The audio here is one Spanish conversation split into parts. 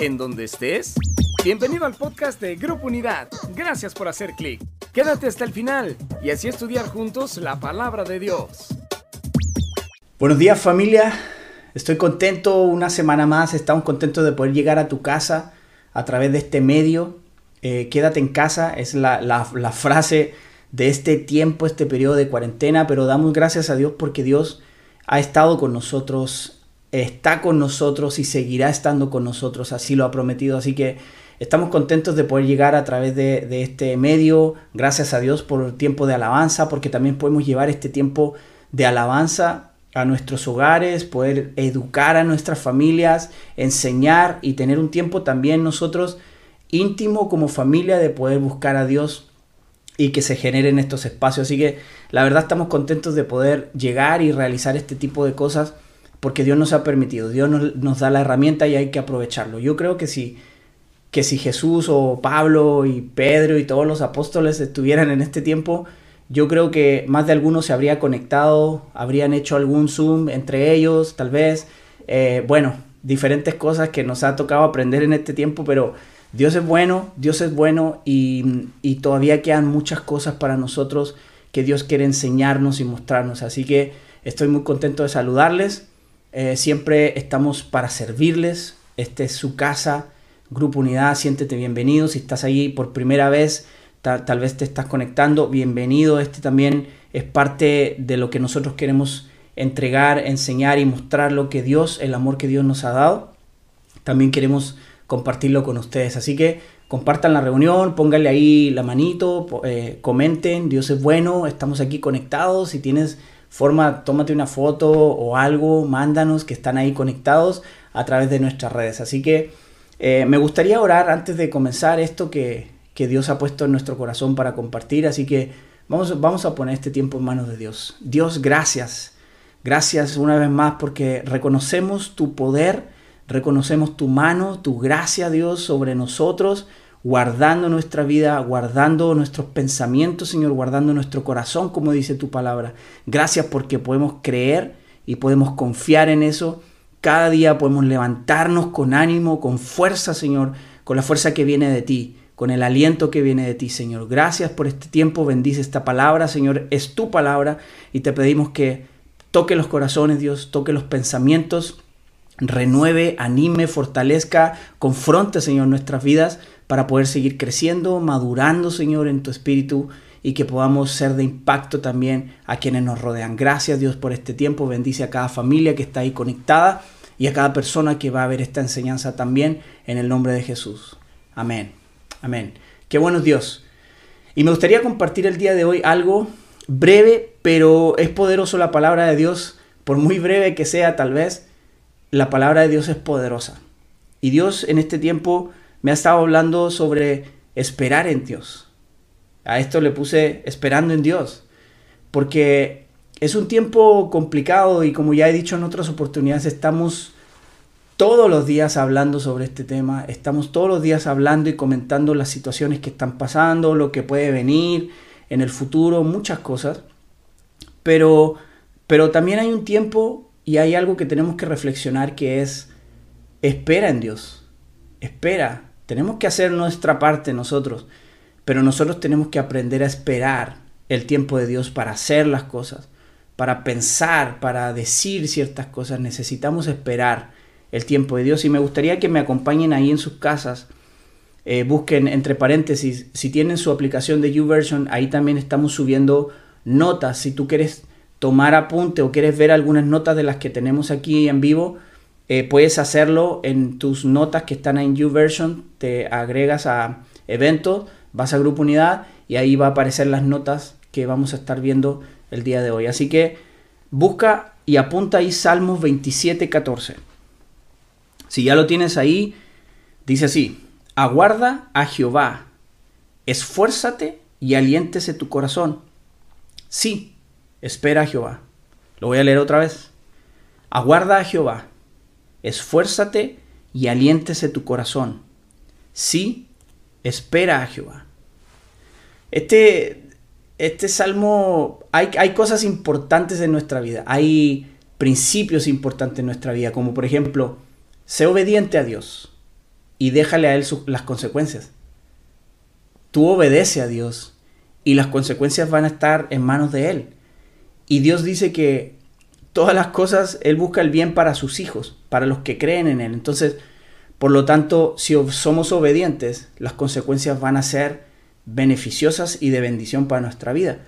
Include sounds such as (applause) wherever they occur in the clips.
en donde estés. Bienvenido al podcast de Grupo Unidad. Gracias por hacer clic. Quédate hasta el final y así estudiar juntos la palabra de Dios. Buenos días familia, estoy contento una semana más, estamos contentos de poder llegar a tu casa a través de este medio. Eh, quédate en casa es la, la, frase de este tiempo, este periodo de cuarentena, pero damos gracias a Dios porque Dios ha estado con nosotros, está con nosotros y seguirá estando con nosotros, así lo ha prometido. Así que estamos contentos de poder llegar a través de, este medio, gracias a Dios por el tiempo de alabanza, porque también podemos llevar este tiempo de alabanza a nuestros hogares, poder educar a nuestras familias, enseñar y tener un tiempo también nosotros íntimo como familia de poder buscar a Dios y que se generen estos espacios. Así que la verdad estamos contentos de poder llegar y realizar este tipo de cosas porque Dios nos ha permitido, Dios nos, da la herramienta y hay que aprovecharlo. Yo creo que si, que si Jesús o Pablo y Pedro y todos los apóstoles estuvieran en este tiempo, yo creo que más de algunos se habría conectado, habrían hecho algún Zoom entre ellos, tal vez. Eh, bueno, diferentes cosas que nos ha tocado aprender en este tiempo, pero Dios es bueno, Dios es bueno y, y, todavía quedan muchas cosas para nosotros que Dios quiere enseñarnos y mostrarnos. Así que estoy muy contento de saludarles. Eh, siempre estamos para servirles. Esta es su casa, Grupo Unidad, siéntete bienvenido. Si estás ahí por primera vez, tal vez te estás conectando, bienvenido. Este también es parte de lo que nosotros queremos entregar, enseñar y mostrar lo que Dios, el amor que Dios nos ha dado. También queremos compartirlo con ustedes. Así que compartan la reunión, pónganle ahí la manito, eh, comenten, Dios es bueno, estamos aquí conectados. Si tienes forma, tómate una foto o algo, mándanos que están ahí conectados a través de nuestras redes. Así que eh, me gustaría orar antes de comenzar esto que, que, Dios ha puesto en nuestro corazón para compartir. Así que vamos, vamos a poner este tiempo en manos de Dios. Dios, gracias. Gracias una vez más porque reconocemos tu poder Reconocemos tu mano, tu gracia, Dios, sobre nosotros, guardando nuestra vida, guardando nuestros pensamientos, Señor, guardando nuestro corazón, como dice tu palabra. Gracias porque podemos creer y podemos confiar en eso. Cada día podemos levantarnos con ánimo, con fuerza, Señor, con la fuerza que viene de ti, con el aliento que viene de ti, Señor. Gracias por este tiempo, bendice esta palabra, Señor, es tu palabra y te pedimos que toque los corazones, Dios, toque los pensamientos renueve, anime, fortalezca, confronte, Señor, nuestras vidas para poder seguir creciendo, madurando, Señor, en tu espíritu y que podamos ser de impacto también a quienes nos rodean. Gracias Dios por este tiempo, bendice a cada familia que está ahí conectada y a cada persona que va a ver esta enseñanza también en el nombre de Jesús. Amén, amén. Qué bueno Dios. Y me gustaría compartir el día de hoy algo breve, pero es poderoso la palabra de Dios, por muy breve que sea tal vez la palabra de Dios es poderosa. Y Dios en este tiempo me ha estado hablando sobre esperar en Dios. A esto le puse esperando en Dios. Porque es un tiempo complicado y como ya he dicho en otras oportunidades, estamos todos los días hablando sobre este tema, estamos todos los días hablando y comentando las situaciones que están pasando, lo que puede venir en el futuro, muchas cosas. Pero, pero también hay un tiempo y hay algo que tenemos que reflexionar que es, espera en Dios, espera, tenemos que hacer nuestra parte nosotros, pero nosotros tenemos que aprender a esperar el tiempo de Dios para hacer las cosas, para pensar, para decir ciertas cosas, necesitamos esperar el tiempo de Dios y me gustaría que me acompañen ahí en sus casas. Eh, busquen entre paréntesis, si tienen su aplicación de YouVersion, ahí también estamos subiendo notas. Si tú quieres tomar apunte o quieres ver algunas notas de las que tenemos aquí en vivo, eh, puedes hacerlo en tus notas que están en YouVersion, te agregas a eventos, vas a Grupo Unidad y ahí va a aparecer las notas que vamos a estar viendo el día de hoy. Así que busca y apunta ahí Salmos 27, 14. Si ya lo tienes ahí, dice así, aguarda a Jehová, esfuérzate y aliéntese tu corazón. Sí, espera a Jehová. Lo voy a leer otra vez. Aguarda a Jehová, esfuérzate y aliéntese tu corazón. Sí, espera a Jehová. Este, este salmo, hay, hay cosas importantes en nuestra vida, hay principios importantes en nuestra vida, como por ejemplo, sé obediente a Dios. y déjale a Él las consecuencias. Tú obedece a Dios y las consecuencias van a estar en manos de Él. Y Dios dice que todas las cosas, Él busca el bien para sus hijos, para los que creen en Él. Entonces, por lo tanto, si somos obedientes, las consecuencias van a ser beneficiosas y de bendición para nuestra vida.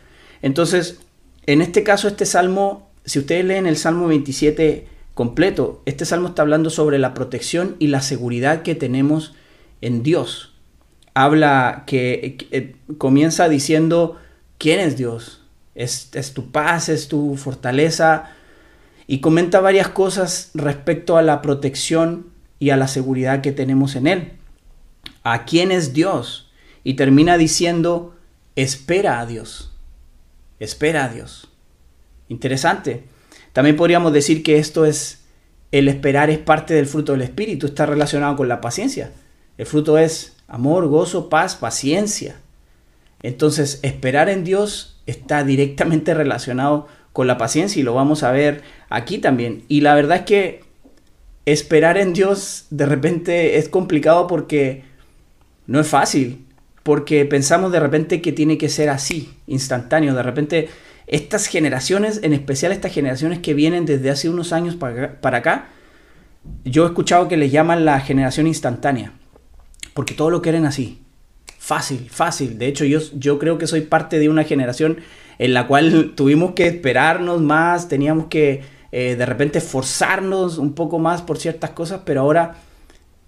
Entonces, en este caso, este salmo, si ustedes leen el Salmo 27 completo, este salmo está hablando sobre la protección y la seguridad que tenemos en Dios. Habla que, eh, comienza diciendo, ¿quién es Dios? Es, es tu paz, es tu fortaleza. Y comenta varias cosas respecto a la protección y a la seguridad que tenemos en Él. ¿A quién es Dios? Y termina diciendo, espera a Dios. Espera a Dios. Interesante. También podríamos decir que esto es, el esperar es parte del fruto del Espíritu, está relacionado con la paciencia. El fruto es amor, gozo, paz, paciencia. Entonces, esperar en Dios está directamente (laughs) relacionado con la paciencia y lo vamos a ver aquí también. Y la verdad es que esperar en Dios de repente es complicado porque no es fácil porque pensamos de repente que tiene que ser así, instantáneo. De repente, estas generaciones, en especial estas generaciones que vienen desde hace unos años para acá, yo he escuchado que les llaman la generación instantánea, porque todo lo quieren así. Fácil, fácil. De hecho, yo, yo creo que soy parte de una generación en la cual tuvimos que esperarnos más, teníamos que eh, de repente forzarnos un poco más por ciertas cosas, pero ahora,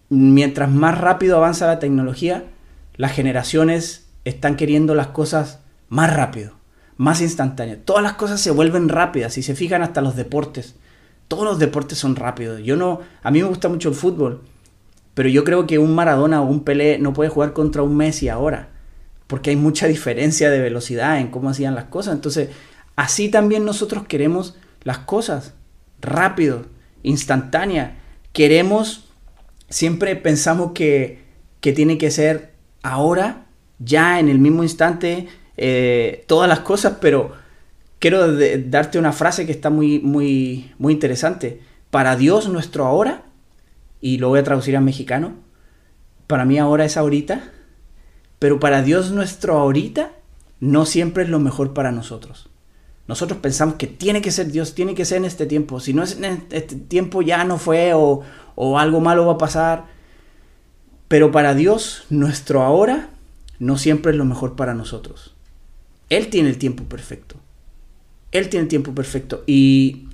mientras más rápido avanza la tecnología, las generaciones están queriendo las cosas más rápido, más instantáneas. Todas las cosas se vuelven rápidas. Si se fijan hasta los deportes, todos los deportes son rápidos. Yo no, a mí me gusta mucho el fútbol, pero yo creo que un Maradona o un Pelé no puede jugar contra un Messi ahora, porque hay mucha diferencia de velocidad en cómo hacían las cosas. Entonces, así también nosotros queremos las cosas rápido, instantánea. Queremos, siempre pensamos que, que tiene que ser ahora, ya en el mismo instante, eh, todas las cosas, pero quiero darte una frase que está muy, muy, muy interesante. Para Dios nuestro ahora, y lo voy a traducir a mexicano, para mí ahora es ahorita, pero para Dios nuestro ahorita no siempre es lo mejor para nosotros. Nosotros pensamos que tiene que ser Dios, tiene que ser en este tiempo. Si no es en este tiempo ya no fue o, o algo malo va a pasar. Pero para Dios, nuestro ahora no siempre es lo mejor para nosotros. Él tiene el tiempo perfecto. Él tiene el tiempo perfecto. Y,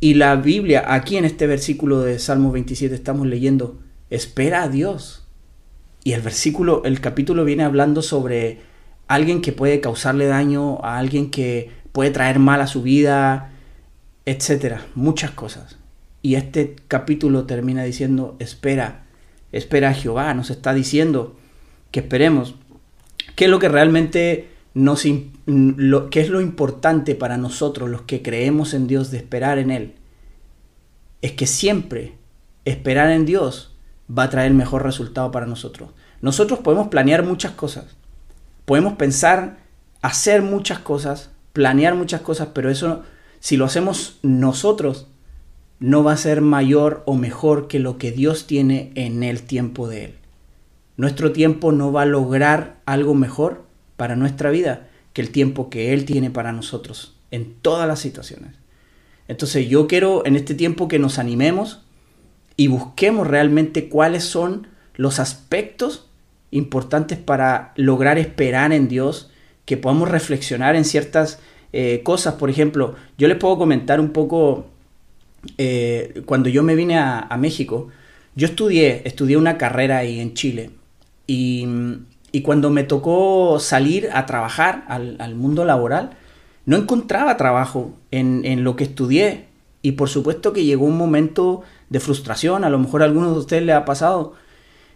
y la Biblia, aquí en este versículo de Salmo 27 estamos leyendo, espera a Dios. Y el versículo, el capítulo viene hablando sobre alguien que puede causarle daño, a alguien que puede traer mal a su vida, etcétera, muchas cosas. Y este capítulo termina diciendo, espera espera a Jehová, nos está diciendo que esperemos. ¿Qué es lo que realmente nos, lo, qué es lo importante para nosotros, los que creemos en Dios, de esperar en Él? Es que siempre esperar en Dios va a traer mejor resultado para nosotros. Nosotros podemos planear muchas cosas, podemos pensar, hacer muchas cosas, planear muchas cosas, pero eso, si lo hacemos nosotros, no va a ser mayor o mejor que lo que Dios tiene en el tiempo de Él. Nuestro tiempo no va a lograr algo mejor para nuestra vida que el tiempo que Él tiene para nosotros en todas las situaciones. Entonces yo quiero en este tiempo que nos animemos y busquemos realmente cuáles son los aspectos importantes para lograr esperar en Dios, que podamos reflexionar en ciertas eh, cosas. Por ejemplo, yo les puedo comentar un poco eh, cuando yo me vine a, México, yo estudié, estudié una carrera ahí en Chile y, cuando me tocó salir a trabajar al, mundo laboral, no encontraba trabajo en, lo que estudié y por supuesto que llegó un momento de frustración, a lo mejor a algunos de ustedes les ha pasado,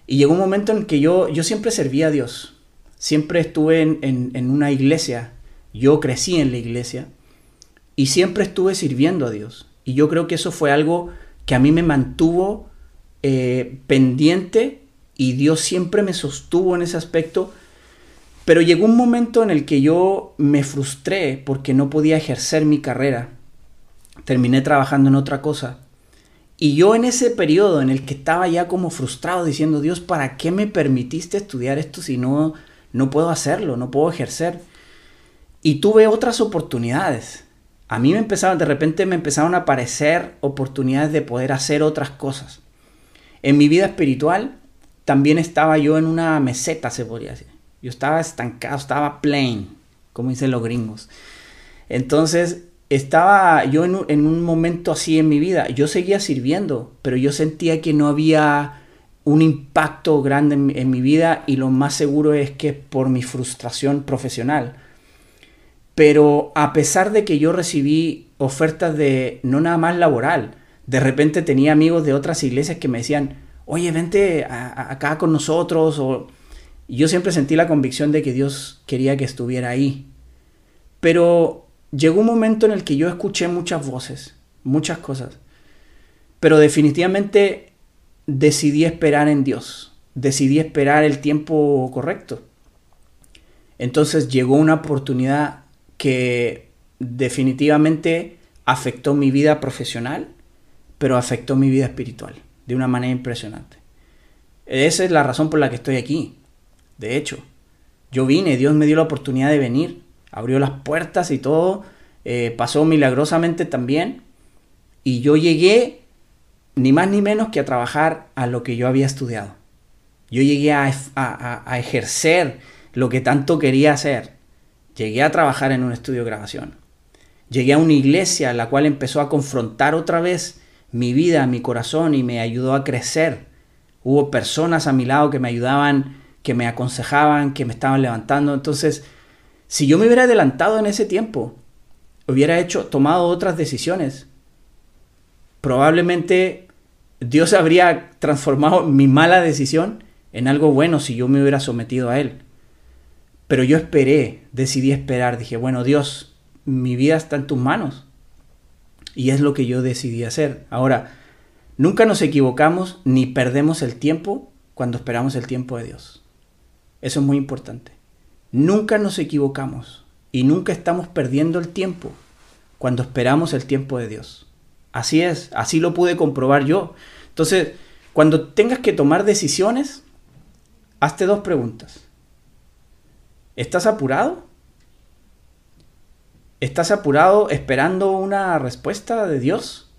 y llegó un momento en que yo, yo siempre servía a Dios, siempre estuve en, en una iglesia, yo crecí en la iglesia y siempre estuve sirviendo a Dios. Y yo creo que eso fue algo que a mí me mantuvo eh, pendiente y Dios siempre me sostuvo en ese aspecto. Pero llegó un momento en el que yo me frustré porque no podía ejercer mi carrera. Terminé trabajando en otra cosa. Y yo en ese periodo en el que estaba ya como frustrado diciendo, Dios, ¿para qué me permitiste estudiar esto si no, no puedo hacerlo, no puedo ejercer? Y tuve otras oportunidades. A mí me empezaron, de repente me empezaron a aparecer oportunidades de poder hacer otras cosas. En mi vida espiritual también estaba yo en una meseta, se podría decir. Yo estaba estancado, estaba plain, como dicen los gringos. Entonces, estaba yo en un, momento así en mi vida. Yo seguía sirviendo, pero yo sentía que no había un impacto grande en, mi vida y lo más seguro es que por mi frustración profesional. Pero a pesar de que yo recibí ofertas de no nada más laboral, de repente tenía amigos de otras iglesias que me decían, oye, vente acá con nosotros. O... yo siempre sentí la convicción de que Dios quería que estuviera ahí. Pero llegó un momento en el que yo escuché muchas voces, muchas cosas, pero definitivamente decidí esperar en Dios, decidí esperar el tiempo correcto. Entonces llegó una oportunidad que definitivamente afectó mi vida profesional, pero afectó mi vida espiritual de una manera impresionante. Esa es la razón por la que estoy aquí. De hecho, yo vine, Dios me dio la oportunidad de venir abrió las puertas y todo, eh, pasó milagrosamente también. Y yo llegué ni más ni menos que a trabajar a lo que yo había estudiado. Yo llegué a, a, ejercer lo que tanto quería hacer. Llegué a trabajar en un estudio de grabación. Llegué a una iglesia la cual empezó a confrontar otra vez mi vida, mi corazón y me ayudó a crecer. Hubo personas a mi lado que me ayudaban, que me aconsejaban, que me estaban levantando. Entonces, si yo me hubiera adelantado en ese tiempo, hubiera hecho, tomado otras decisiones, probablemente Dios habría transformado mi mala decisión en algo bueno si yo me hubiera sometido a Él. Pero yo esperé, decidí esperar, dije, bueno Dios, mi vida está en tus manos. Y es lo que yo decidí hacer. Ahora, nunca nos equivocamos ni perdemos el tiempo cuando esperamos el tiempo de Dios. Eso es muy importante. Nunca nos equivocamos y nunca estamos perdiendo el tiempo cuando esperamos el tiempo de Dios. Así es, así lo pude comprobar yo. Entonces, cuando tengas que tomar decisiones, hazte dos preguntas. ¿Estás apurado? ¿Estás apurado esperando una respuesta de Dios?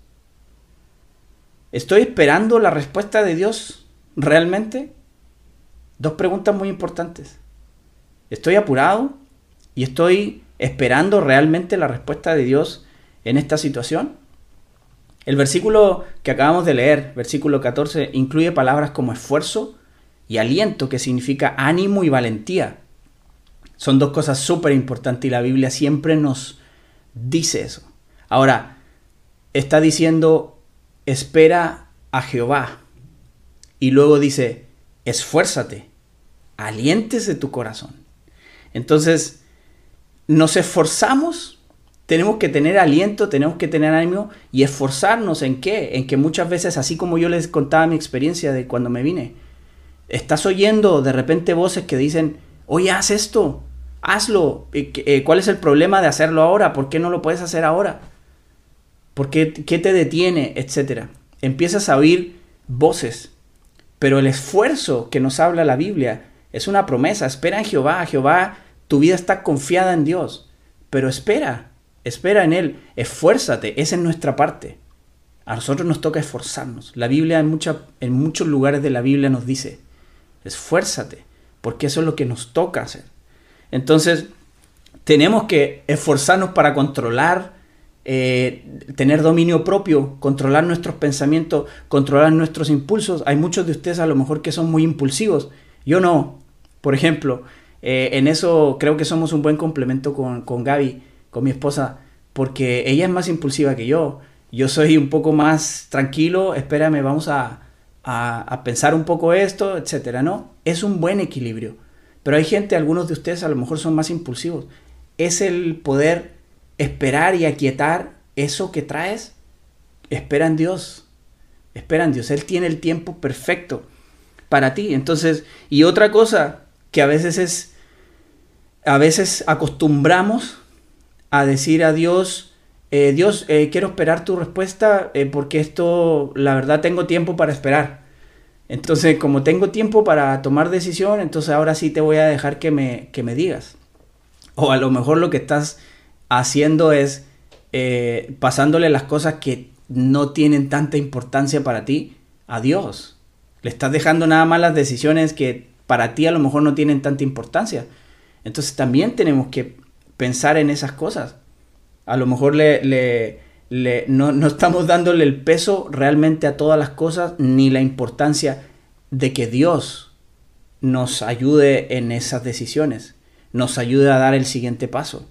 ¿Estoy esperando la respuesta de Dios realmente? Dos preguntas muy importantes. ¿Estoy apurado y estoy esperando realmente la respuesta de Dios en esta situación? El versículo que acabamos de leer, versículo 14, incluye palabras como esfuerzo y aliento, que significa ánimo y valentía. Son dos cosas súper importantes y la Biblia siempre nos dice eso. Ahora, está diciendo, espera a Jehová. Y luego dice, esfuérzate, aliéntese tu corazón. Entonces, nos esforzamos, tenemos que tener aliento, tenemos que tener ánimo y esforzarnos en qué? En que muchas veces, así como yo les contaba mi experiencia de cuando me vine, estás oyendo de repente voces que dicen, oye, haz esto, hazlo, eh, ¿cuál es el problema de hacerlo ahora? ¿Por qué no lo puedes hacer ahora? ¿Por qué, qué te detiene? Etcétera. Empiezas a oír voces, pero el esfuerzo que nos habla la Biblia es una promesa. Espera en Jehová. Jehová, tu vida está confiada en Dios. Pero espera, espera en Él. Esfuérzate. Esa es nuestra parte. A nosotros nos toca esforzarnos. La Biblia en, en muchos lugares de la Biblia nos dice, esfuérzate, porque eso es lo que nos toca hacer. Entonces, tenemos que esforzarnos para controlar, eh, tener dominio propio, controlar nuestros pensamientos, controlar nuestros impulsos. Hay muchos de ustedes a lo mejor que son muy impulsivos. Yo no. Por ejemplo, eh, en eso creo que somos un buen complemento con, con Gaby, con mi esposa, porque ella es más impulsiva que yo. Yo soy un poco más tranquilo, espérame, vamos a, a, pensar un poco esto, etcétera, ¿no? Es un buen equilibrio. Pero hay gente, algunos de ustedes a lo mejor son más impulsivos. Es el poder esperar y aquietar eso que traes. Espera en Dios. Espera en Dios. Él tiene el tiempo perfecto para ti. Entonces, y otra cosa que a veces es, a veces acostumbramos a decir a Dios, eh, Dios, eh, quiero esperar tu respuesta eh, porque esto, la verdad, tengo tiempo para esperar. Entonces, como tengo tiempo para tomar decisión, entonces ahora sí te voy a dejar que me, que me digas. O a lo mejor lo que estás haciendo es pasándole las cosas que no tienen tanta importancia para ti a Dios. Le estás dejando nada más las decisiones que para ti a lo mejor no tienen tanta importancia. Entonces también tenemos que pensar en esas cosas. A lo mejor le, no, no, estamos dándole el peso realmente a todas las cosas ni la importancia de que Dios nos ayude en esas decisiones, nos ayude a dar el siguiente paso,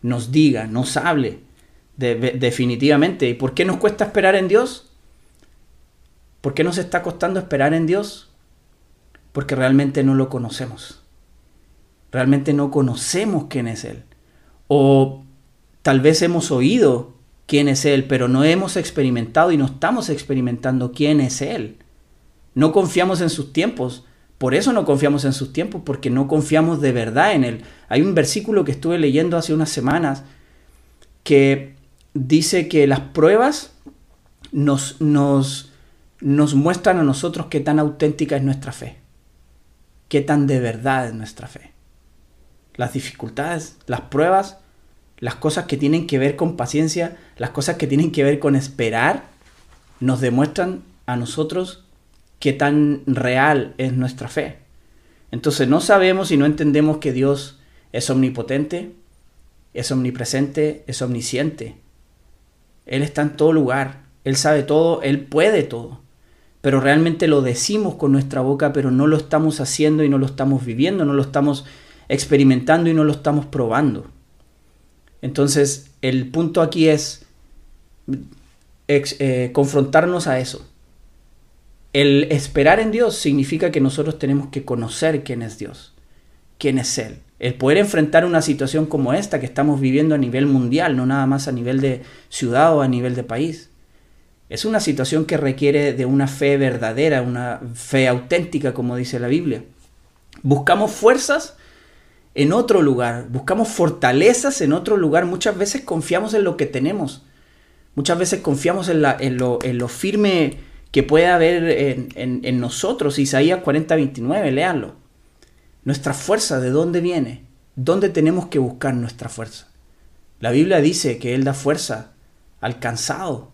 nos diga, nos hable definitivamente. ¿Y por qué nos cuesta esperar en Dios? ¿Por qué nos está costando esperar en Dios? Porque realmente no lo conocemos. Realmente no conocemos quién es Él. O tal vez hemos oído quién es Él, pero no hemos experimentado y no estamos experimentando quién es Él. No confiamos en sus tiempos. Por eso no confiamos en sus tiempos, porque no confiamos de verdad en Él. Hay un versículo que estuve leyendo hace unas semanas que dice que las pruebas nos, nos, nos muestran a nosotros qué tan auténtica es nuestra fe, qué tan de verdad es nuestra fe las dificultades, las pruebas, las cosas que tienen que ver con paciencia, las cosas que tienen que ver con esperar, nos demuestran a nosotros qué tan real es nuestra fe. Entonces no sabemos y no entendemos que Dios es omnipotente, es omnipresente, es omnisciente. Él está en todo lugar, Él sabe todo, Él puede todo. Pero realmente lo decimos con nuestra boca, pero no lo estamos haciendo y no lo estamos viviendo, no lo estamos experimentando y no lo estamos probando. Entonces, el punto aquí es eh, confrontarnos a eso. El esperar en Dios significa que nosotros tenemos que conocer quién es Dios, quién es Él. El poder enfrentar una situación como esta que estamos viviendo a nivel mundial, no nada más a nivel de ciudad o a nivel de país. Es una situación que requiere de una fe verdadera, una fe auténtica, como dice la Biblia. Buscamos fuerzas en otro lugar, buscamos fortalezas en otro lugar, muchas veces confiamos en lo que tenemos, muchas veces confiamos en, lo, firme que puede haber en, nosotros. Isaías 40, 29, léanlo. Nuestra fuerza, ¿de dónde viene? ¿Dónde tenemos que buscar nuestra fuerza? La Biblia dice que Él da fuerza al cansado,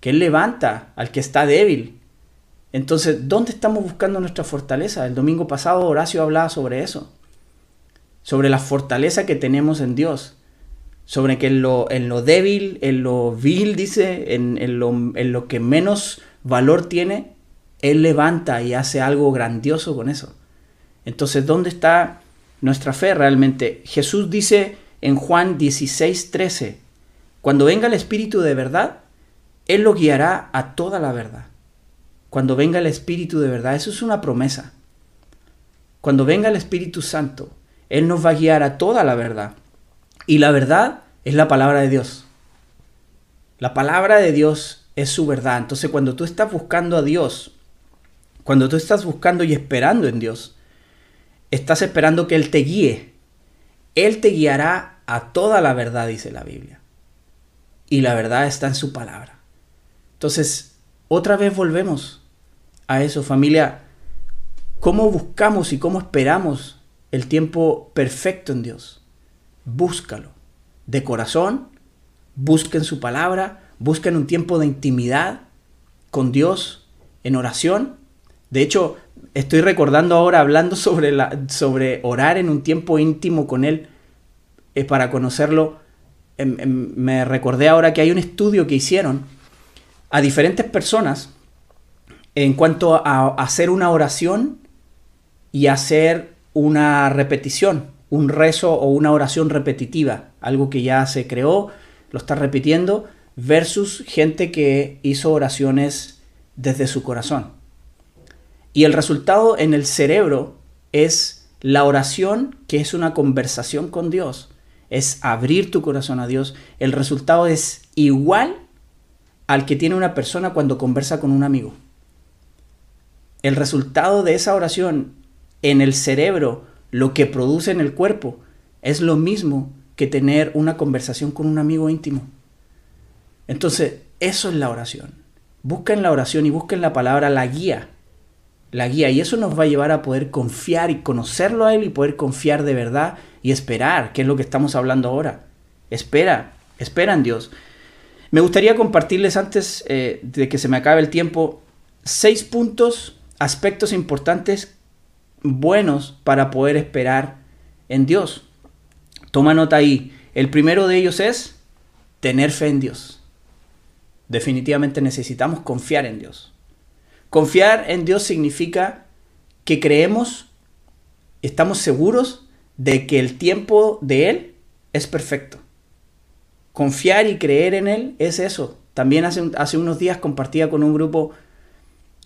que Él levanta al que está débil. Entonces, ¿dónde estamos buscando nuestra fortaleza? El domingo pasado Horacio hablaba sobre eso sobre la fortaleza que tenemos en Dios, sobre que en lo, en lo débil, en lo vil, dice, en, lo, en lo que menos valor tiene, Él levanta y hace algo grandioso con eso. Entonces, ¿dónde está nuestra fe realmente? Jesús dice en Juan 16, 13, cuando venga el Espíritu de verdad, Él lo guiará a toda la verdad. Cuando venga el Espíritu de verdad, eso es una promesa. Cuando venga el Espíritu Santo, él nos va a guiar a toda la verdad. Y la verdad es la palabra de Dios. La palabra de Dios es su verdad. Entonces cuando tú estás buscando a Dios, cuando tú estás buscando y esperando en Dios, estás esperando que Él te guíe. Él te guiará a toda la verdad, dice la Biblia. Y la verdad está en su palabra. Entonces, otra vez volvemos a eso, familia. ¿Cómo buscamos y cómo esperamos el tiempo perfecto en Dios. Búscalo. De corazón, busquen su palabra, busquen un tiempo de intimidad con Dios en oración. De hecho, estoy recordando ahora hablando sobre, la, sobre orar en un tiempo íntimo con Él eh, para conocerlo. Em, em, me recordé ahora que hay un estudio que hicieron a diferentes personas en cuanto a hacer una oración y hacer una repetición, un rezo o una oración repetitiva, algo que ya se creó, lo está repitiendo, versus gente que hizo oraciones desde su corazón. Y el resultado en el cerebro es la oración, que es una conversación con Dios, es abrir tu corazón a Dios. El resultado es igual al que tiene una persona cuando conversa con un amigo. El resultado de esa oración en el cerebro lo que produce en el cuerpo es lo mismo que tener una conversación con un amigo íntimo. Entonces, eso es la oración. Busca en la oración y busca en la palabra la guía. La guía. Y eso nos va a llevar a poder confiar y conocerlo a Él y poder confiar de verdad y esperar, que es lo que estamos hablando ahora. Espera, espera en Dios. Me gustaría compartirles antes eh, de que se me acabe el tiempo seis puntos, aspectos importantes, buenos para poder esperar en Dios. Toma nota ahí. El primero de ellos es tener fe en Dios. Definitivamente necesitamos confiar en Dios. Confiar en Dios significa que creemos, estamos seguros de que el tiempo de Él es perfecto. Confiar y creer en Él es eso. También hace, hace unos días compartía con un grupo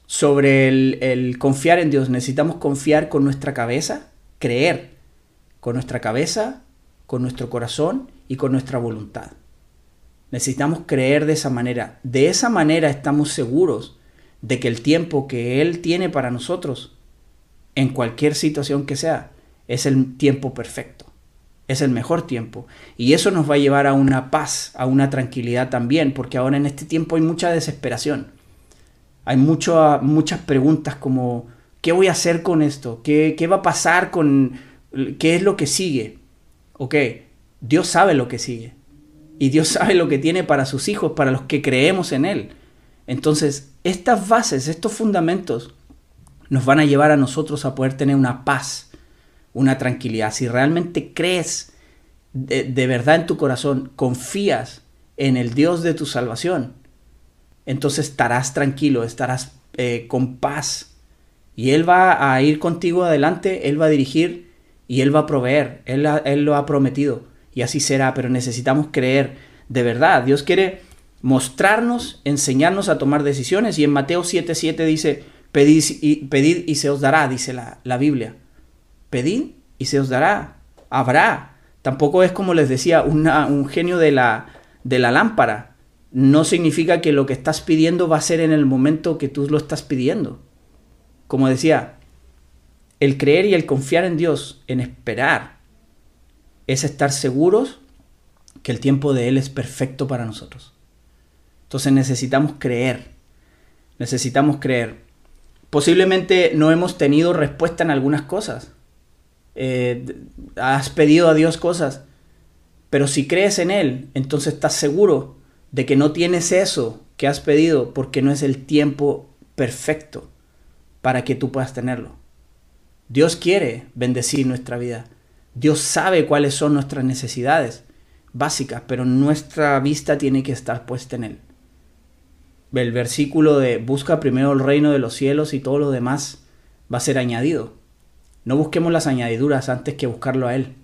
sobre el, el confiar en Dios. Necesitamos confiar con nuestra cabeza, creer con nuestra cabeza, con nuestro corazón y con nuestra voluntad. Necesitamos creer de esa manera. De esa manera estamos seguros de que el tiempo que Él tiene para nosotros, en cualquier situación que sea, es el tiempo perfecto. Es el mejor tiempo. Y eso nos va a llevar a una paz, a una tranquilidad también, porque ahora en este tiempo hay mucha desesperación. Hay mucho, muchas preguntas como, ¿qué voy a hacer con esto? ¿Qué, ¿Qué va a pasar con... ¿Qué es lo que sigue? Ok, Dios sabe lo que sigue. Y Dios sabe lo que tiene para sus hijos, para los que creemos en Él. Entonces, estas bases, estos fundamentos, nos van a llevar a nosotros a poder tener una paz, una tranquilidad. Si realmente crees de, verdad en tu corazón, confías en el Dios de tu salvación, entonces estarás tranquilo, estarás eh, con paz. Y Él va a ir contigo adelante, Él va a dirigir y Él va a proveer, Él, él lo ha prometido. Y así será, pero necesitamos creer de verdad. Dios quiere mostrarnos, enseñarnos a tomar decisiones. Y en Mateo 7:7 dice, pedid y, pedid y se os dará, dice la, la Biblia. Pedid y se os dará. Habrá. Tampoco es como les decía, un genio de la, de la lámpara. No significa que lo que estás pidiendo va a ser en el momento que tú lo estás pidiendo. Como decía, el creer y el confiar en Dios, en esperar, es estar seguros que el tiempo de Él es perfecto para nosotros. Entonces necesitamos creer, necesitamos creer. Posiblemente no hemos tenido respuesta en algunas cosas. Eh, has pedido a Dios cosas, pero si crees en Él, entonces estás seguro de que no tienes eso que has pedido porque no es el tiempo perfecto para que tú puedas tenerlo. Dios quiere bendecir nuestra vida. Dios sabe cuáles son nuestras necesidades básicas, pero nuestra vista tiene que estar puesta en Él el versículo de busca primero el reino de los cielos y todo lo demás va a ser añadido. No busquemos las añadiduras antes que buscarlo a Él.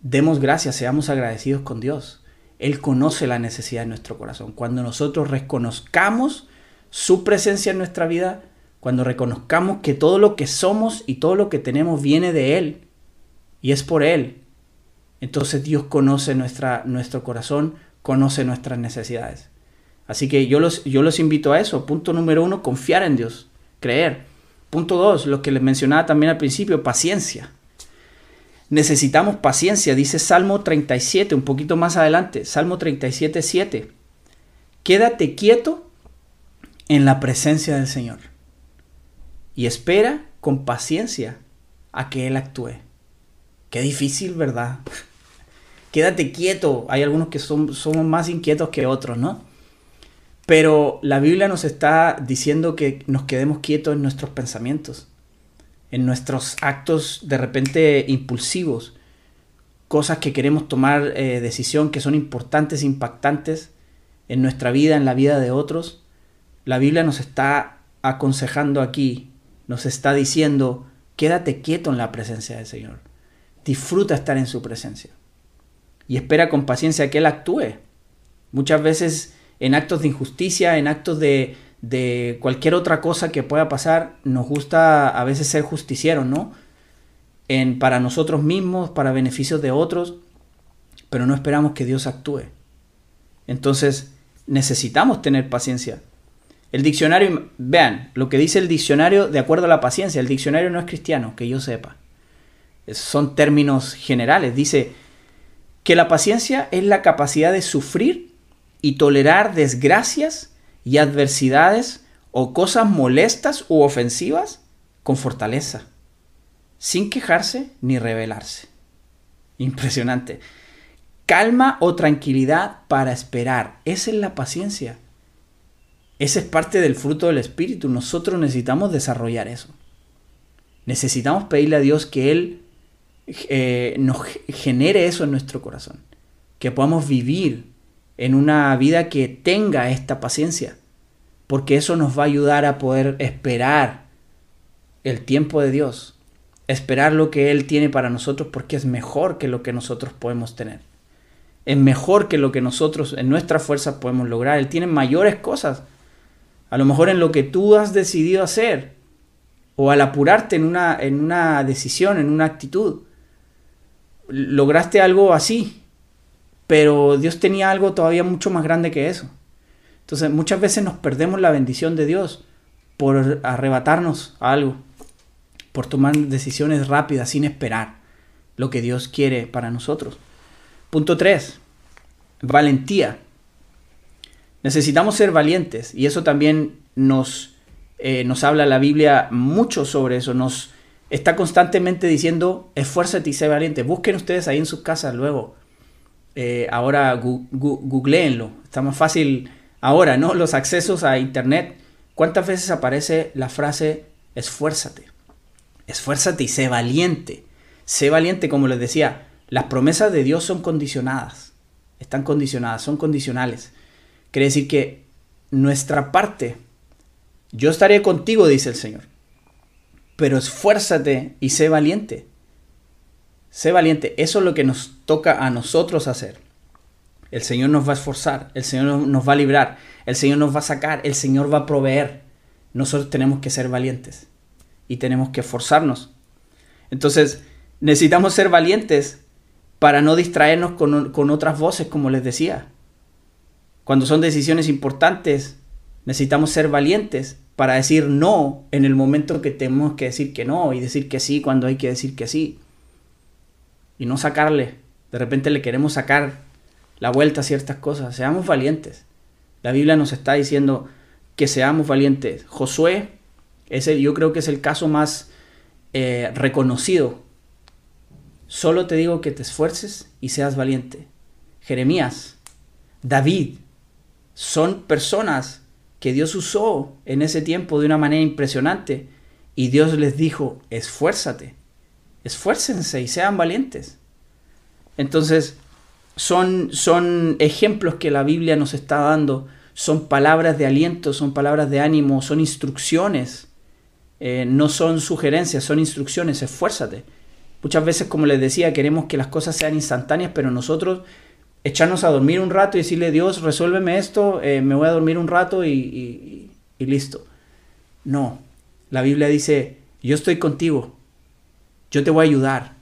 Demos gracias, seamos agradecidos con Dios. Él conoce la necesidad de nuestro corazón. Cuando nosotros reconozcamos su presencia en nuestra vida, cuando reconozcamos que todo lo que somos y todo lo que tenemos viene de Él y es por Él, entonces Dios conoce nuestra, nuestro corazón, conoce nuestras necesidades. Así que yo los, yo los invito a eso. Punto número uno, confiar en Dios, creer. Punto dos, lo que les mencionaba también al principio, paciencia. Necesitamos paciencia, dice Salmo 37, un poquito más adelante, Salmo 37, 7. Quédate quieto en la presencia del Señor y espera con paciencia a que Él actúe. Qué difícil, ¿verdad? (laughs) Quédate quieto. Hay algunos que son, somos más inquietos que otros, ¿no? Pero la Biblia nos está diciendo que nos quedemos quietos en nuestros pensamientos, en nuestros actos de repente impulsivos, cosas que queremos tomar eh, decisión que son importantes, impactantes en nuestra vida, en la vida de otros. La Biblia nos está aconsejando aquí, nos está diciendo, quédate quieto en la presencia del Señor. Disfruta estar en su presencia. Y espera con paciencia que Él actúe. Muchas veces en actos de injusticia, en actos de, de cualquier otra cosa que pueda pasar, nos gusta a veces ser justicieros, ¿no? En, para nosotros mismos, para beneficios de otros, pero no esperamos que Dios actúe. Entonces, necesitamos tener paciencia. El diccionario, vean, lo que dice el diccionario de acuerdo a la paciencia, el diccionario no es cristiano, que yo sepa. Son términos generales. Dice que la paciencia es la capacidad de sufrir y tolerar desgracias y adversidades o cosas molestas u ofensivas con fortaleza, sin quejarse ni rebelarse. Impresionante. Calma o tranquilidad para esperar. Esa es la paciencia. Esa es parte del fruto del Espíritu. Nosotros necesitamos desarrollar eso. Necesitamos pedirle a Dios que Él eh, nos genere eso en nuestro corazón. Que podamos vivir en una vida que tenga esta paciencia. Porque eso nos va a ayudar a poder esperar el tiempo de Dios. Esperar lo que Él tiene para nosotros porque es mejor que lo que nosotros podemos tener. Es mejor que lo que nosotros en nuestra fuerza podemos lograr. Él tiene mayores cosas. A lo mejor en lo que tú has decidido hacer. O al apurarte en una, en una decisión, en una actitud. Lograste algo así. Pero Dios tenía algo todavía mucho más grande que eso. Entonces muchas veces nos perdemos la bendición de Dios por arrebatarnos algo. Por tomar decisiones rápidas sin esperar lo que Dios quiere para nosotros. Punto 3. Valentía. Necesitamos ser valientes y eso también nos, eh, nos habla la Biblia mucho sobre eso. Nos está constantemente diciendo, esfuérzate y sé valiente. Busquen ustedes ahí en sus casas luego. Eh, ahora googleenlo. Está más fácil ahora, ¿no? Los accesos a Internet. ¿Cuántas veces aparece la frase esfuérzate? Esfuérzate y sé valiente. Sé valiente, como les decía, las promesas de Dios son condicionadas, están condicionadas, son condicionales. Quiere decir que nuestra parte, yo estaré contigo, dice el Señor, pero esfuérzate y sé valiente. Sé valiente, eso es lo que nos toca a nosotros hacer. El Señor nos va a esforzar, el Señor nos va a librar, el Señor nos va a sacar, el Señor va a proveer. Nosotros tenemos que ser valientes y tenemos que esforzarnos. Entonces, necesitamos ser valientes para no distraernos con, otras voces, como les decía. Cuando son decisiones importantes, necesitamos ser valientes para decir no en el momento que tenemos que decir que no y decir que sí cuando hay que decir que sí. Y no sacarle. De repente le queremos sacar la vuelta a ciertas cosas. Seamos valientes. La Biblia nos está diciendo que seamos valientes. Josué, ese yo creo que es el caso más eh, reconocido Solo te digo que te esfuerces y seas valiente. Jeremías, David, son personas que Dios usó en ese tiempo de una manera impresionante y Dios les dijo, esfuérzate, esfuércense y sean valientes. Entonces, son, son ejemplos que la Biblia nos está dando, son palabras de aliento, son palabras de ánimo, son instrucciones, eh, no son sugerencias, son instrucciones, esfuérzate. Muchas veces, como les decía, queremos que las cosas sean instantáneas, pero nosotros echarnos a dormir un rato y decirle, Dios, resuélveme esto, eh, me voy a dormir un rato y, y listo. No, la Biblia dice, yo estoy contigo, yo te voy a ayudar,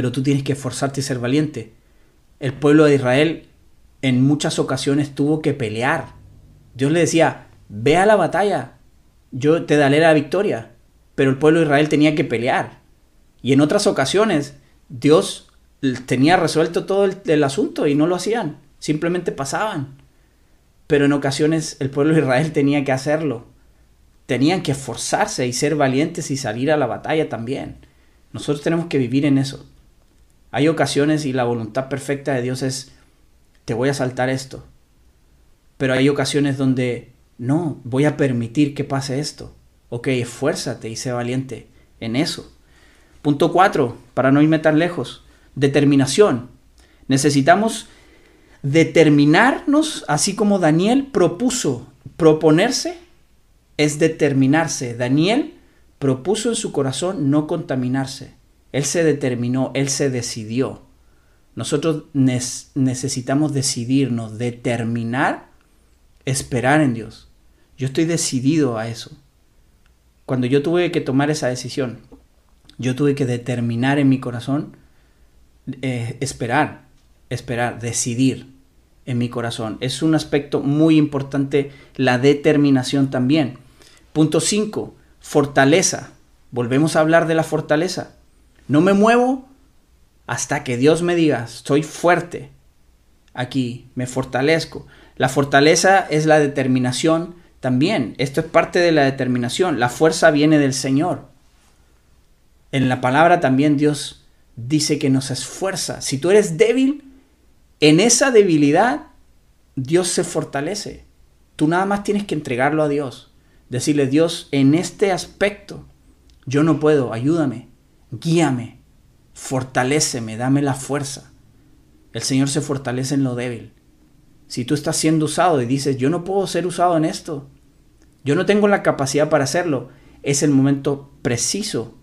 pero tú tienes que esforzarte y ser valiente. El pueblo de Israel en muchas ocasiones tuvo que pelear. Dios le decía, ve a la batalla, yo te daré la victoria, pero el pueblo de Israel tenía que pelear. Y en otras ocasiones Dios tenía resuelto todo el, asunto y no lo hacían, simplemente pasaban. Pero en ocasiones el pueblo de Israel tenía que hacerlo. Tenían que esforzarse y ser valientes y salir a la batalla también. Nosotros tenemos que vivir en eso. Hay ocasiones y la voluntad perfecta de Dios es, te voy a saltar esto. Pero hay ocasiones donde, no, voy a permitir que pase esto. Ok, esfuérzate y sé valiente en eso. Punto 4, para no irme tan lejos, determinación. Necesitamos determinarnos, así como Daniel propuso proponerse, es determinarse. Daniel propuso en su corazón no contaminarse. Él se determinó, él se decidió. Nosotros necesitamos decidirnos, determinar, esperar en Dios. Yo estoy decidido a eso. Cuando yo tuve que tomar esa decisión, yo tuve que determinar en mi corazón, eh, esperar, esperar, decidir en mi corazón. Es un aspecto muy importante la determinación también. Punto 5, fortaleza. Volvemos a hablar de la fortaleza. No me muevo hasta que Dios me diga, estoy fuerte aquí, me fortalezco. La fortaleza es la determinación también. Esto es parte de la determinación. La fuerza viene del Señor. En la palabra también Dios dice que nos esfuerza. Si tú eres débil, en esa debilidad Dios se fortalece. Tú nada más tienes que entregarlo a Dios. Decirle, Dios, en este aspecto yo no puedo, ayúdame, guíame, fortaléceme, dame la fuerza. El Señor se fortalece en lo débil. Si tú estás siendo usado y dices, yo no puedo ser usado en esto, yo no tengo la capacidad para hacerlo, es el momento preciso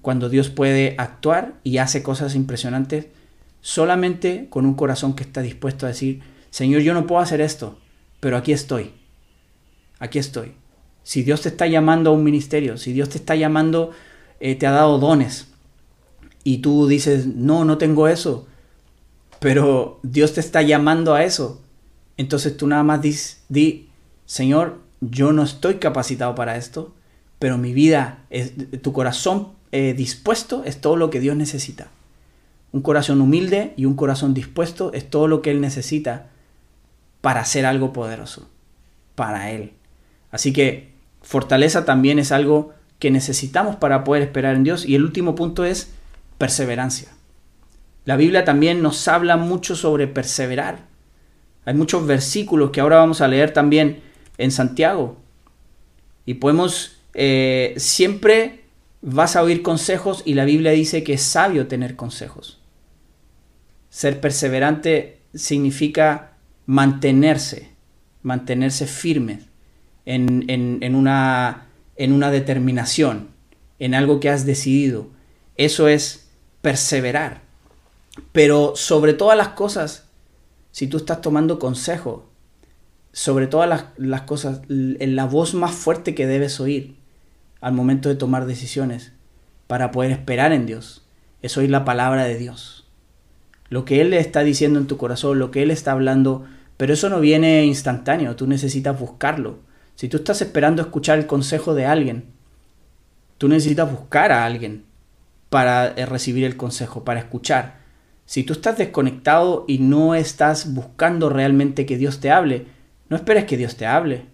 cuando Dios puede actuar y hace cosas impresionantes solamente con un corazón que está dispuesto a decir, Señor, yo no puedo hacer esto, pero aquí estoy. Aquí estoy. Si Dios te está llamando a un ministerio, si Dios te está llamando, eh, te ha dado dones, y tú dices, no, no tengo eso, pero Dios te está llamando a eso. Entonces tú nada más di, Señor, yo no estoy capacitado para esto, pero mi vida, es, tu corazón eh, dispuesto es todo lo que Dios necesita. Un corazón humilde y un corazón dispuesto es todo lo que Él necesita para hacer algo poderoso, para Él. Así que fortaleza también es algo que necesitamos para poder esperar en Dios. Y el último punto es perseverancia. La Biblia también nos habla mucho sobre perseverar. Hay muchos versículos que ahora vamos a leer también en Santiago. Y podemos, eh, siempre vas a oír consejos y la Biblia dice que es sabio tener consejos. Ser perseverante significa mantenerse, mantenerse firme en, en, una, en una determinación, en algo que has decidido. Eso es perseverar. Pero sobre todas las cosas, si tú estás tomando consejo, sobre todas las, cosas, en la voz más fuerte que debes oír al momento de tomar decisiones para poder esperar en Dios, es oír la palabra de Dios. Lo que Él le está diciendo en tu corazón, lo que Él está hablando, pero eso no viene instantáneo, tú necesitas buscarlo. Si tú estás esperando escuchar el consejo de alguien, tú necesitas buscar a alguien para eh, recibir el consejo, para escuchar. Si tú estás desconectado y no estás buscando realmente que Dios te hable, no esperes que Dios te hable.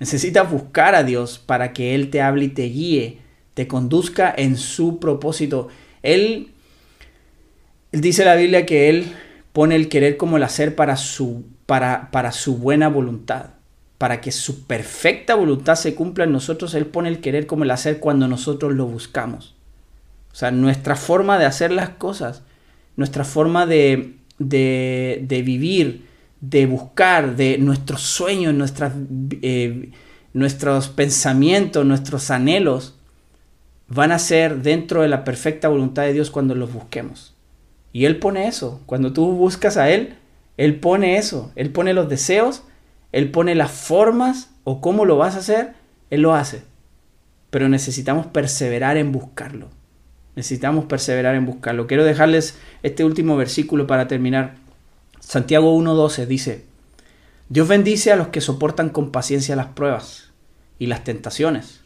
Necesitas buscar a Dios para que Él te hable y te guíe, te conduzca en su propósito. Él, él dice la Biblia que Él pone el querer como el hacer para su, para, para su buena voluntad. Para que su perfecta voluntad se cumpla en nosotros, Él pone el querer como el hacer cuando nosotros lo buscamos. O sea, nuestra forma de hacer las cosas, nuestra forma de, de, vivir, de buscar, de nuestros sueños, nuestras, eh, nuestros pensamientos, nuestros anhelos, van a ser dentro de la perfecta voluntad de Dios cuando los busquemos. Y Él pone eso. Cuando tú buscas a Él, Él pone eso. Él pone los deseos, Él pone las formas o cómo lo vas a hacer, Él lo hace. Pero necesitamos perseverar en buscarlo. Necesitamos perseverar en buscarlo. Quiero dejarles este último versículo para terminar. Santiago 1.12 dice, Dios bendice a los que soportan con paciencia las pruebas y las tentaciones,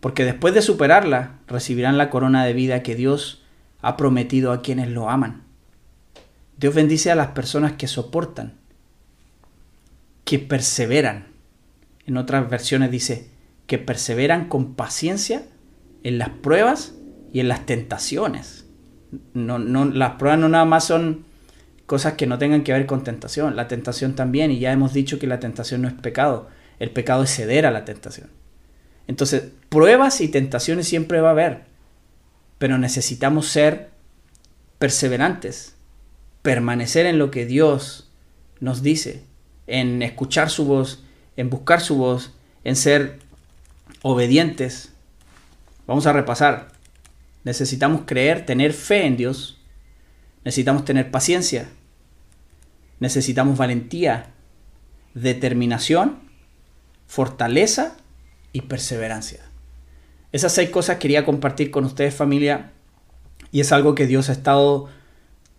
porque después de superarlas recibirán la corona de vida que Dios ha prometido a quienes lo aman. Dios bendice a las personas que soportan, que perseveran. En otras versiones dice, que perseveran con paciencia en las pruebas y en las tentaciones. No, no, las pruebas no nada más son cosas que no tengan que ver con tentación. La tentación también, y ya hemos dicho que la tentación no es pecado. El pecado es ceder a la tentación. Entonces, pruebas y tentaciones siempre va a haber, pero necesitamos ser perseverantes, permanecer en lo que Dios nos dice, en escuchar su voz, en buscar su voz, en ser obedientes. Vamos a repasar. Necesitamos creer, tener fe en Dios. Necesitamos tener paciencia. Necesitamos valentía, determinación, fortaleza y perseverancia. Esas seis cosas quería compartir con ustedes familia y es algo que Dios ha estado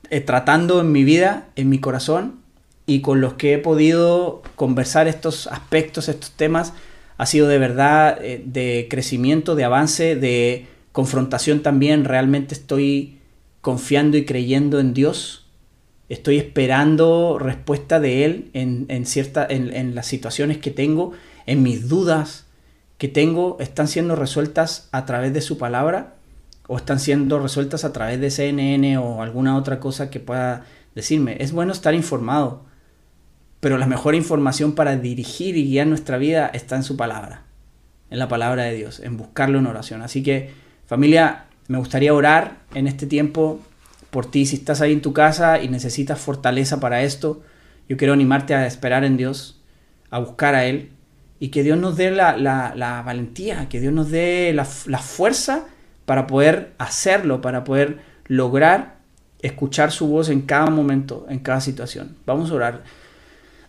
eh, tratando en mi vida, en mi corazón y con los que he podido conversar estos aspectos, estos temas, ha sido de verdad eh, de crecimiento, de avance, de confrontación también, realmente estoy confiando y creyendo en Dios, estoy esperando respuesta de Él en, en, cierta, en, en las situaciones que tengo, en mis dudas que tengo, están siendo resueltas a través de su palabra o están siendo resueltas a través de CNN o alguna otra cosa que pueda decirme. Es bueno estar informado, pero la mejor información para dirigir y guiar nuestra vida está en su palabra, en la palabra de Dios, en buscarlo en oración. Así que familia, me gustaría orar en este tiempo por ti. Si estás ahí en tu casa y necesitas fortaleza para esto, yo quiero animarte a esperar en Dios, a buscar a Él y que Dios nos dé la, valentía, que Dios nos dé la, la fuerza para poder hacerlo, para poder lograr escuchar su voz en cada momento, en cada situación. Vamos a orar.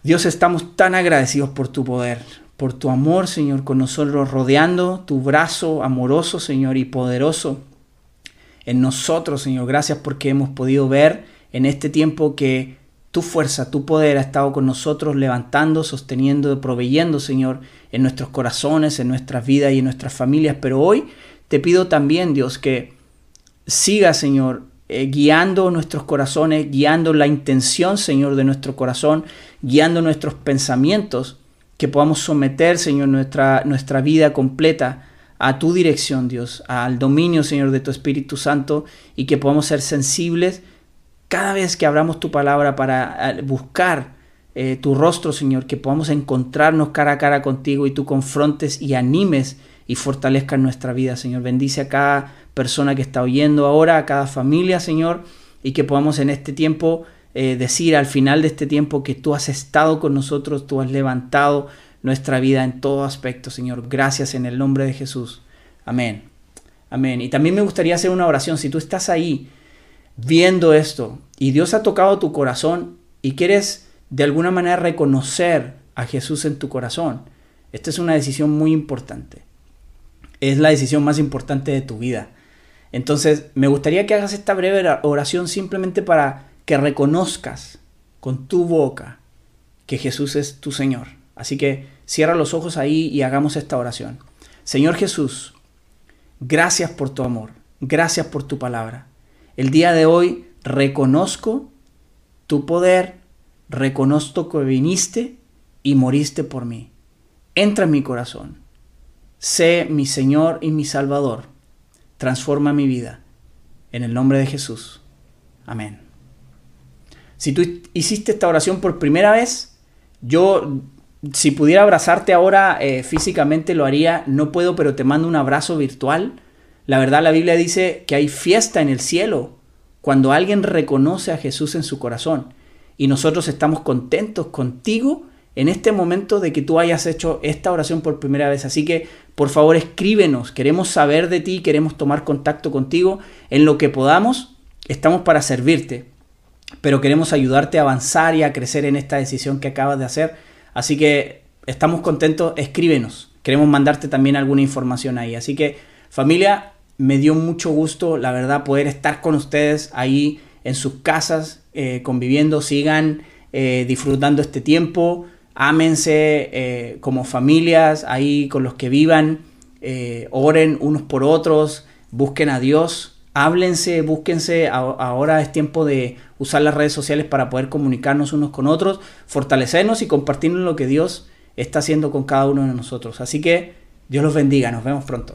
Dios, estamos tan agradecidos por tu poder, por tu amor, Señor, con nosotros, rodeando tu brazo amoroso, Señor, y poderoso en nosotros, Señor. Gracias porque hemos podido ver en este tiempo que tu fuerza, tu poder ha estado con nosotros, levantando, sosteniendo, proveyendo, Señor, en nuestros corazones, en nuestras vidas y en nuestras familias. Pero hoy te pido también, Dios, que siga, Señor, eh, guiando nuestros corazones, guiando la intención, Señor, de nuestro corazón, guiando nuestros pensamientos, que podamos someter, Señor, nuestra, nuestra vida completa a tu dirección, Dios, al dominio, Señor, de tu Espíritu Santo y que podamos ser sensibles cada vez que abramos tu palabra para buscar eh, tu rostro, Señor, que podamos encontrarnos cara a cara contigo y tú confrontes y animes y fortalezcas nuestra vida, Señor. Bendice a cada persona que está oyendo ahora, a cada familia, Señor, y que podamos en este tiempo eh, decir al final de este tiempo que tú has estado con nosotros, tú has levantado nuestra vida en todo aspecto, Señor. Gracias en el nombre de Jesús. Amén. Amén. Y también me gustaría hacer una oración. Si tú estás ahí viendo esto y Dios ha tocado tu corazón y quieres de alguna manera reconocer a Jesús en tu corazón, esta es una decisión muy importante. Es la decisión más importante de tu vida. Entonces, me gustaría que hagas esta breve oración simplemente para que reconozcas con tu boca que Jesús es tu Señor. Así que Cierra los ojos ahí y hagamos esta oración. Señor Jesús, gracias por tu amor, gracias por tu palabra. El día de hoy reconozco tu poder, reconozco que viniste y moriste por mí. Entra en mi corazón. Sé mi Señor y mi Salvador. Transforma mi vida. En el nombre de Jesús. Amén. Si tú hiciste esta oración por primera vez, yo si pudiera abrazarte ahora eh, físicamente lo haría, no puedo, pero te mando un abrazo virtual. La verdad la Biblia dice que hay fiesta en el cielo cuando alguien reconoce a Jesús en su corazón. Y nosotros estamos contentos contigo en este momento de que tú hayas hecho esta oración por primera vez. Así que por favor escríbenos, queremos saber de ti, queremos tomar contacto contigo en lo que podamos. Estamos para servirte, pero queremos ayudarte a avanzar y a crecer en esta decisión que acabas de hacer Así que estamos contentos, escríbenos. Queremos mandarte también alguna información ahí. Así que familia, me dio mucho gusto, la verdad, poder estar con ustedes ahí en sus casas, eh, conviviendo, sigan eh, disfrutando este tiempo, ámense eh, como familias, ahí con los que vivan, oren unos por otros, busquen a Dios háblense, búsquense, ahora es tiempo de usar las redes sociales para poder comunicarnos unos con otros, fortalecernos y compartirnos lo que Dios está haciendo con cada uno de nosotros. Así que Dios los bendiga, nos vemos pronto.